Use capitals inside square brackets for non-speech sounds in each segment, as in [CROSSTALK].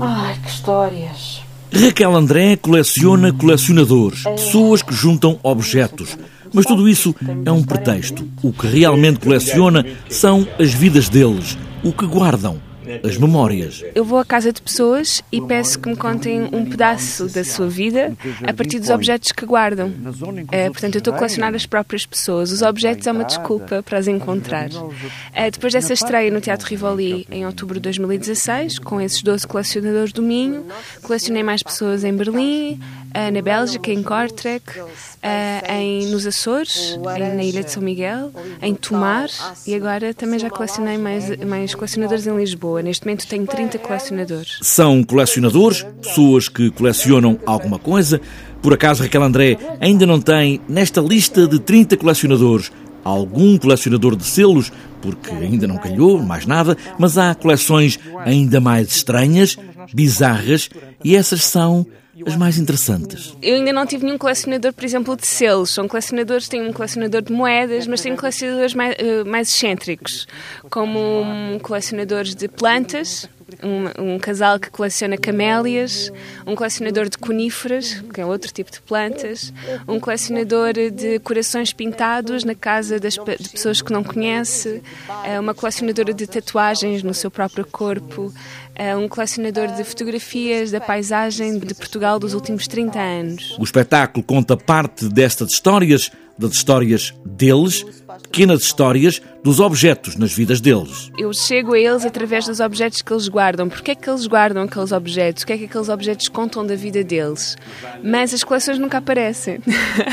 Ai, que histórias. Raquel André coleciona colecionadores, pessoas que juntam objetos. Mas tudo isso é um pretexto. O que realmente coleciona são as vidas deles, o que guardam as memórias. Eu vou à casa de pessoas e peço que me contem um pedaço da sua vida a partir dos objetos que guardam. É, portanto, eu estou a colecionar as próprias pessoas. Os objetos é uma desculpa para as encontrar. É, depois dessa estreia no Teatro Rivoli em outubro de 2016, com esses 12 colecionadores do Minho, colecionei mais pessoas em Berlim, eh, na Bélgica, em Kortrijk, em, nos Açores, na Ilha de São Miguel, em Tomar e agora também já colecionei mais, mais colecionadores em Lisboa. Neste momento tenho 30 colecionadores. São colecionadores, pessoas que colecionam alguma coisa. Por acaso, Raquel André ainda não tem, nesta lista de 30 colecionadores, algum colecionador de selos, porque ainda não calhou, mais nada, mas há coleções ainda mais estranhas, bizarras, e essas são as mais interessantes. Eu ainda não tive nenhum colecionador, por exemplo, de selos. São colecionadores, tenho um colecionador de moedas, mas tenho colecionadores mais, uh, mais excêntricos, como colecionadores de plantas, um, um, casal que coleciona camélias, um colecionador de coníferas, que é outro tipo de plantas, um colecionador de corações pintados na casa das, de pessoas que não conhece, eh, uma colecionadora de tatuagens no seu próprio corpo, eh, um colecionador de fotografias da paisagem de Portugal dos últimos 30 anos. O espetáculo conta parte destas histórias, das histórias deles, pequenas histórias dos objetos nas vidas deles. Eu chego a eles através dos objetos que eles guardam. Porquê é que eles guardam aqueles objetos? O que é que aqueles objetos contam da vida deles? Mas as coleções nunca aparecem.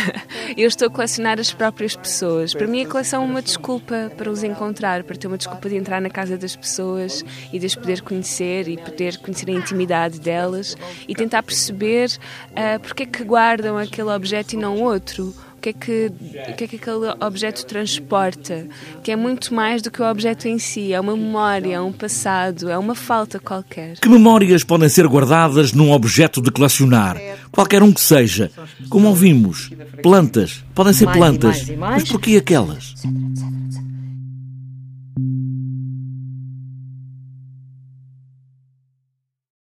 [LAUGHS] Eu estou a colecionar as próprias pessoas. Para mim a coleção é uma desculpa para os encontrar, para ter uma desculpa de entrar na casa das pessoas e de as poder conhecer e poder conhecer a intimidade delas e tentar perceber uh, porque é que guardam aquele objeto e não outro o que é que, o que, é que aquele objeto transporta, que é muito mais do que o objeto em si, é uma memória, é um passado, é uma falta qualquer. Que memórias podem ser guardadas num objeto de colecionar? Qualquer um que seja. Como ouvimos, plantas, podem ser plantas, mas porquê aquelas?